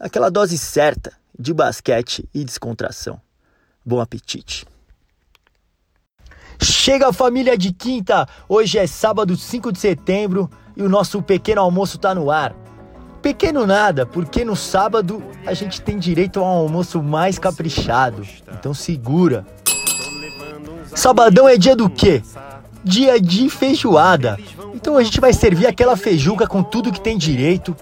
Aquela dose certa de basquete e descontração. Bom apetite! Chega família de quinta! Hoje é sábado 5 de setembro e o nosso pequeno almoço está no ar. Pequeno nada, porque no sábado a gente tem direito a um almoço mais caprichado. Então segura. Sabadão é dia do quê? Dia de feijoada. Então a gente vai servir aquela feijuca com tudo que tem direito,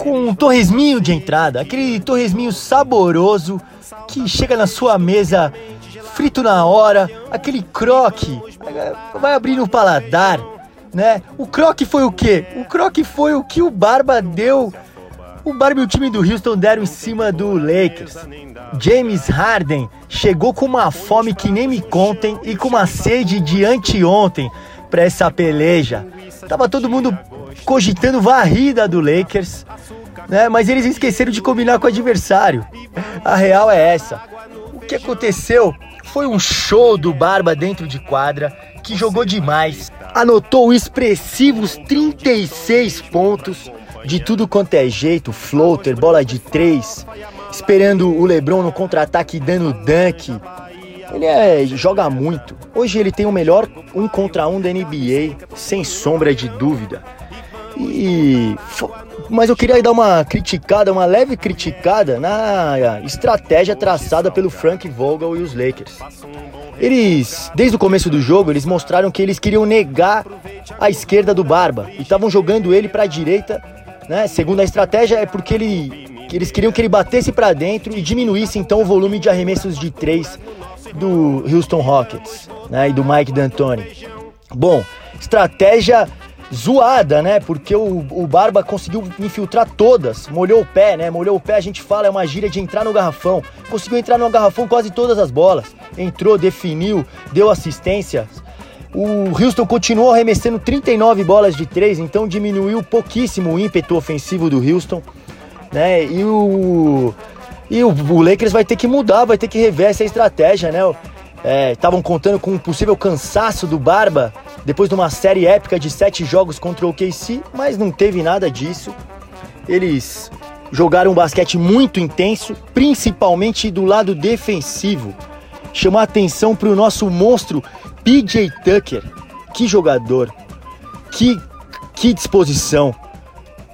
com um torresminho de entrada, aquele torresminho saboroso que chega na sua mesa frito na hora, aquele croque, vai abrir no paladar, né? O croque foi o quê? O croque foi o que o Barba deu, o Barba e o time do Houston deram em cima do Lakers. James Harden chegou com uma fome que nem me contem e com uma sede de anteontem para essa peleja. Tava todo mundo cogitando varrida do Lakers, né? Mas eles esqueceram de combinar com o adversário. A real é essa. O que aconteceu foi um show do Barba dentro de quadra, que jogou demais. Anotou expressivos 36 pontos de tudo quanto é jeito, floater, bola de três, esperando o LeBron no contra-ataque dando dunk. Ele é, joga muito. Hoje ele tem o melhor um contra um da NBA, sem sombra de dúvida. E mas eu queria dar uma criticada, uma leve criticada na estratégia traçada pelo Frank Vogel e os Lakers. Eles, desde o começo do jogo, eles mostraram que eles queriam negar a esquerda do Barba e estavam jogando ele para a direita, né? Segundo a estratégia é porque ele eles queriam que ele batesse para dentro e diminuísse então o volume de arremessos de três do Houston Rockets, né? E do Mike D'Antoni. Bom, estratégia zoada, né? Porque o, o Barba conseguiu infiltrar todas, molhou o pé, né? Molhou o pé, a gente fala, é uma gíria de entrar no garrafão. Conseguiu entrar no garrafão quase todas as bolas. Entrou, definiu, deu assistência. O Houston continuou arremessando 39 bolas de três, então diminuiu pouquíssimo o ímpeto ofensivo do Houston, né? E o e o, o Lakers vai ter que mudar, vai ter que rever essa estratégia, né? Estavam é, contando com um possível cansaço do Barba depois de uma série épica de sete jogos contra o OKC, mas não teve nada disso. Eles jogaram um basquete muito intenso, principalmente do lado defensivo. Chamou a atenção para o nosso monstro PJ Tucker. Que jogador, que, que disposição.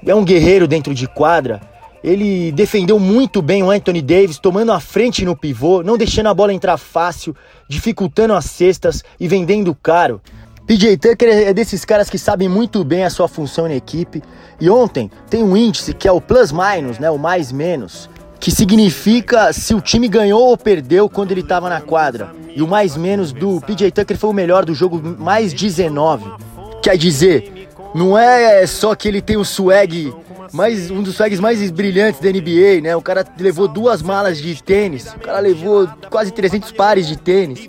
É um guerreiro dentro de quadra. Ele defendeu muito bem o Anthony Davis, tomando a frente no pivô, não deixando a bola entrar fácil, dificultando as cestas e vendendo caro. PJ Tucker é desses caras que sabem muito bem a sua função na equipe. E ontem tem um índice que é o plus minus, né, o mais menos, que significa se o time ganhou ou perdeu quando ele estava na quadra. E o mais menos do PJ Tucker foi o melhor do jogo, mais 19. Quer dizer, não é só que ele tem o swag mais um dos swags mais brilhantes da NBA, né? O cara levou duas malas de tênis, o cara levou quase 300 pares de tênis.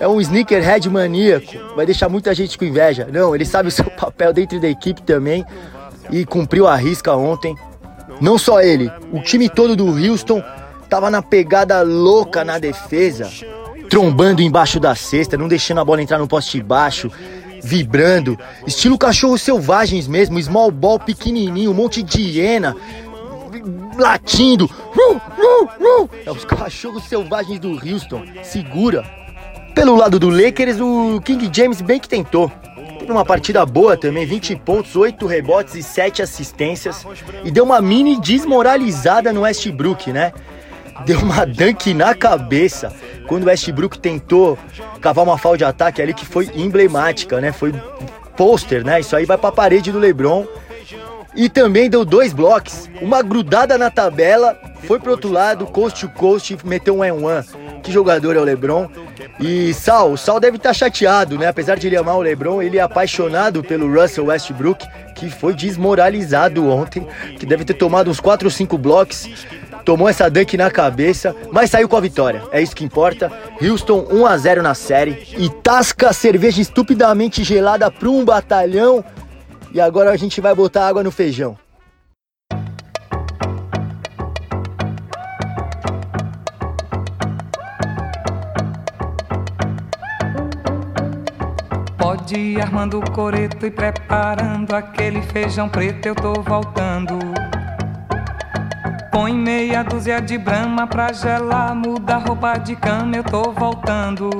É um sneakerhead maníaco, vai deixar muita gente com inveja. Não, ele sabe o seu papel dentro da equipe também e cumpriu a risca ontem. Não só ele, o time todo do Houston tava na pegada louca na defesa, trombando embaixo da cesta, não deixando a bola entrar no poste baixo, vibrando, estilo cachorros selvagens mesmo, small ball pequenininho, um monte de hiena, latindo. É os cachorros selvagens do Houston. Segura. Pelo lado do Lakers, o King James bem que tentou. Teve uma partida boa também, 20 pontos, 8 rebotes e 7 assistências. E deu uma mini desmoralizada no Westbrook, né? Deu uma dunk na cabeça quando o Westbrook tentou cavar uma falta de ataque ali que foi emblemática, né? Foi pôster, né? Isso aí vai pra parede do LeBron. E também deu dois blocos, uma grudada na tabela, foi pro outro lado, coast to coast, meteu um em one. Que jogador é o LeBron? E Sal, o Sal deve estar tá chateado, né? Apesar de ele amar o LeBron, ele é apaixonado pelo Russell Westbrook, que foi desmoralizado ontem, que deve ter tomado uns 4 ou 5 blocos tomou essa dunk na cabeça, mas saiu com a vitória. É isso que importa. Houston 1 a 0 na série e tasca cerveja estupidamente gelada para um batalhão. E agora a gente vai botar água no feijão. Ir armando o coreto e preparando aquele feijão preto, eu tô voltando. Põe meia dúzia de brama pra gelar, muda roupa de cama, eu tô voltando.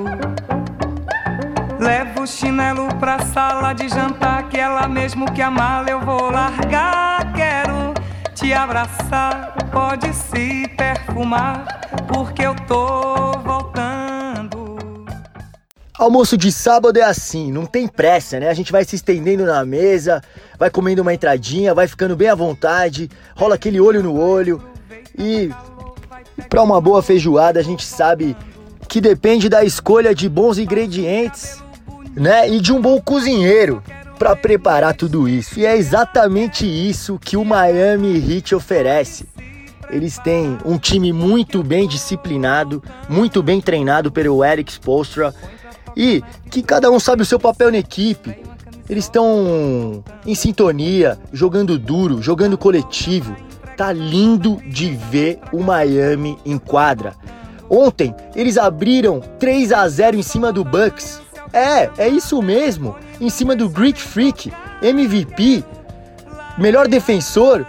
Levo o chinelo pra sala de jantar, que ela mesmo que a mala eu vou largar. Quero te abraçar, pode se perfumar, porque eu tô. Almoço de sábado é assim, não tem pressa, né? A gente vai se estendendo na mesa, vai comendo uma entradinha, vai ficando bem à vontade, rola aquele olho no olho. E para uma boa feijoada, a gente sabe que depende da escolha de bons ingredientes, né? E de um bom cozinheiro para preparar tudo isso. E é exatamente isso que o Miami Heat oferece. Eles têm um time muito bem disciplinado, muito bem treinado pelo Eric Spoelstra e que cada um sabe o seu papel na equipe. Eles estão em sintonia, jogando duro, jogando coletivo. Tá lindo de ver o Miami em quadra. Ontem eles abriram 3 a 0 em cima do Bucks. É, é isso mesmo. Em cima do Greek Freak, MVP, melhor defensor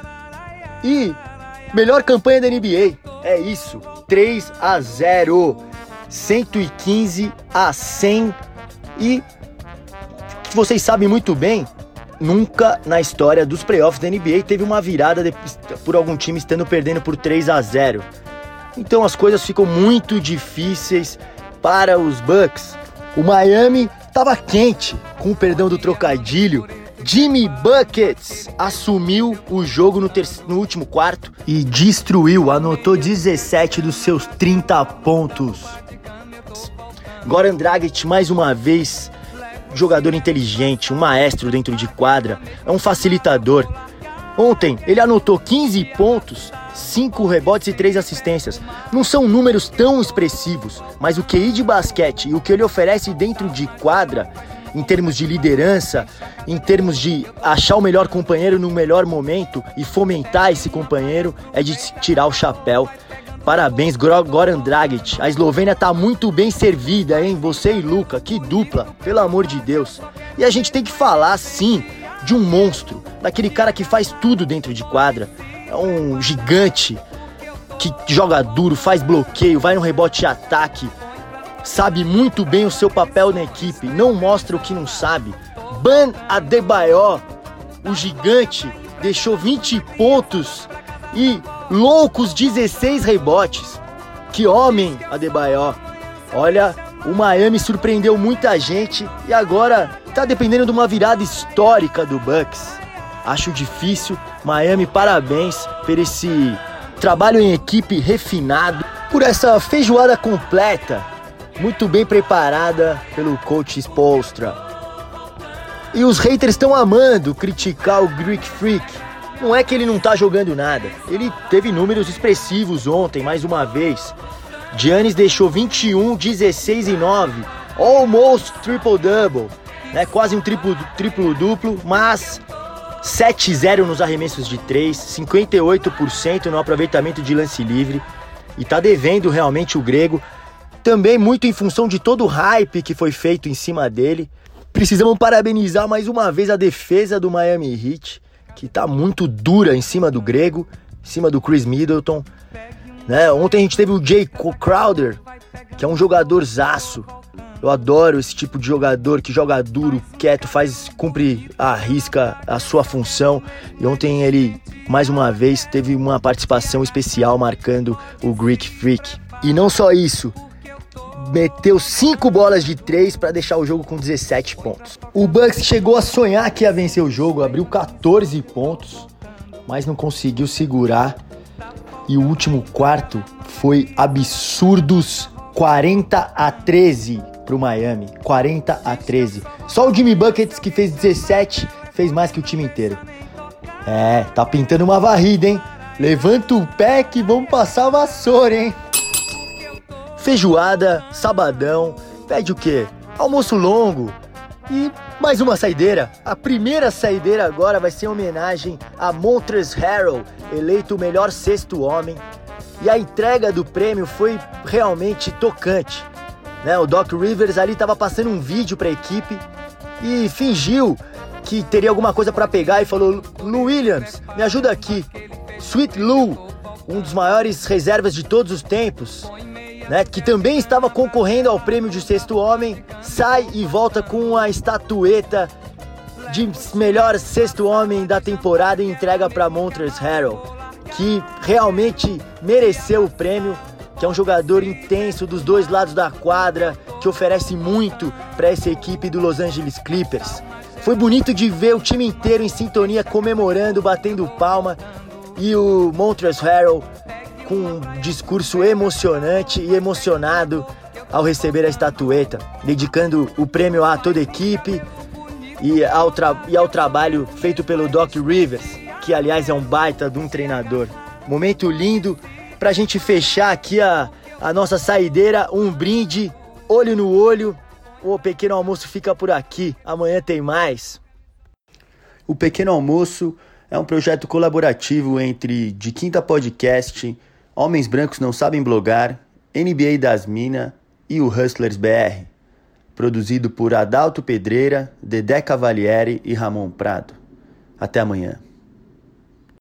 e melhor campanha da NBA. É isso. 3 a 0. 115 a 100 e vocês sabem muito bem, nunca na história dos playoffs da NBA teve uma virada de, por algum time estando perdendo por 3 a 0. Então as coisas ficam muito difíceis para os Bucks. O Miami estava quente, com o perdão do trocadilho. Jimmy Buckets assumiu o jogo no, no último quarto e destruiu, anotou 17 dos seus 30 pontos. Goran Dragic mais uma vez, jogador inteligente, um maestro dentro de quadra, é um facilitador. Ontem ele anotou 15 pontos, 5 rebotes e 3 assistências. Não são números tão expressivos, mas o QI de basquete e o que ele oferece dentro de quadra, em termos de liderança, em termos de achar o melhor companheiro no melhor momento e fomentar esse companheiro, é de tirar o chapéu. Parabéns, Goran Dragic. A Eslovênia tá muito bem servida, hein? Você e Luca, que dupla, pelo amor de Deus. E a gente tem que falar, sim, de um monstro, daquele cara que faz tudo dentro de quadra. É um gigante que joga duro, faz bloqueio, vai no rebote e ataque. Sabe muito bem o seu papel na equipe, não mostra o que não sabe. Ban Adebayor, o gigante, deixou 20 pontos e loucos 16 rebotes. Que homem, Adebayor. Olha, o Miami surpreendeu muita gente e agora tá dependendo de uma virada histórica do Bucks. Acho difícil. Miami, parabéns por esse trabalho em equipe refinado, por essa feijoada completa, muito bem preparada pelo coach Spolstra. E os haters estão amando criticar o Greek Freak, não é que ele não tá jogando nada. Ele teve números expressivos ontem, mais uma vez. Giannis deixou 21, 16 e 9. Almost triple-double. Né? Quase um triplo-duplo, mas 7-0 nos arremessos de 3, 58% no aproveitamento de lance livre. E tá devendo realmente o grego. Também muito em função de todo o hype que foi feito em cima dele. Precisamos parabenizar mais uma vez a defesa do Miami Heat que tá muito dura em cima do grego, em cima do Chris Middleton. Né? Ontem a gente teve o Jay Crowder, que é um jogador zaço. Eu adoro esse tipo de jogador que joga duro, quieto, faz, cumpre, arrisca a sua função. E ontem ele, mais uma vez, teve uma participação especial marcando o Greek Freak. E não só isso, meteu 5 bolas de 3 para deixar o jogo com 17 pontos. O Bucks chegou a sonhar que ia vencer o jogo, abriu 14 pontos, mas não conseguiu segurar. E o último quarto foi absurdos 40 a 13 pro Miami. 40 a 13. Só o Jimmy Buckets, que fez 17, fez mais que o time inteiro. É, tá pintando uma varrida, hein? Levanta o pé que vamos passar vassoura, hein? Feijoada, sabadão, pede o quê? Almoço longo e mais uma saideira. A primeira saideira agora vai ser em homenagem a Montres Harrell, eleito o melhor sexto homem. E a entrega do prêmio foi realmente tocante. Né? O Doc Rivers ali estava passando um vídeo para a equipe e fingiu que teria alguma coisa para pegar e falou: Lou Williams, me ajuda aqui. Sweet Lou, um dos maiores reservas de todos os tempos, né, que também estava concorrendo ao prêmio de sexto homem, sai e volta com a estatueta de melhor sexto homem da temporada e entrega para Montrezl Harrell, que realmente mereceu o prêmio, que é um jogador intenso dos dois lados da quadra, que oferece muito para essa equipe do Los Angeles Clippers. Foi bonito de ver o time inteiro em sintonia comemorando, batendo palma e o Montrezl Harrell com um discurso emocionante e emocionado ao receber a estatueta, dedicando o prêmio a toda a equipe e ao, e ao trabalho feito pelo Doc Rivers, que aliás é um baita de um treinador. Momento lindo pra gente fechar aqui a, a nossa saideira, um brinde, olho no olho. O pequeno almoço fica por aqui. Amanhã tem mais. O pequeno almoço é um projeto colaborativo entre De Quinta Podcast, Homens Brancos Não Sabem Blogar, NBA das Minas e o Hustlers BR. Produzido por Adalto Pedreira, Dedé Cavalieri e Ramon Prado. Até amanhã.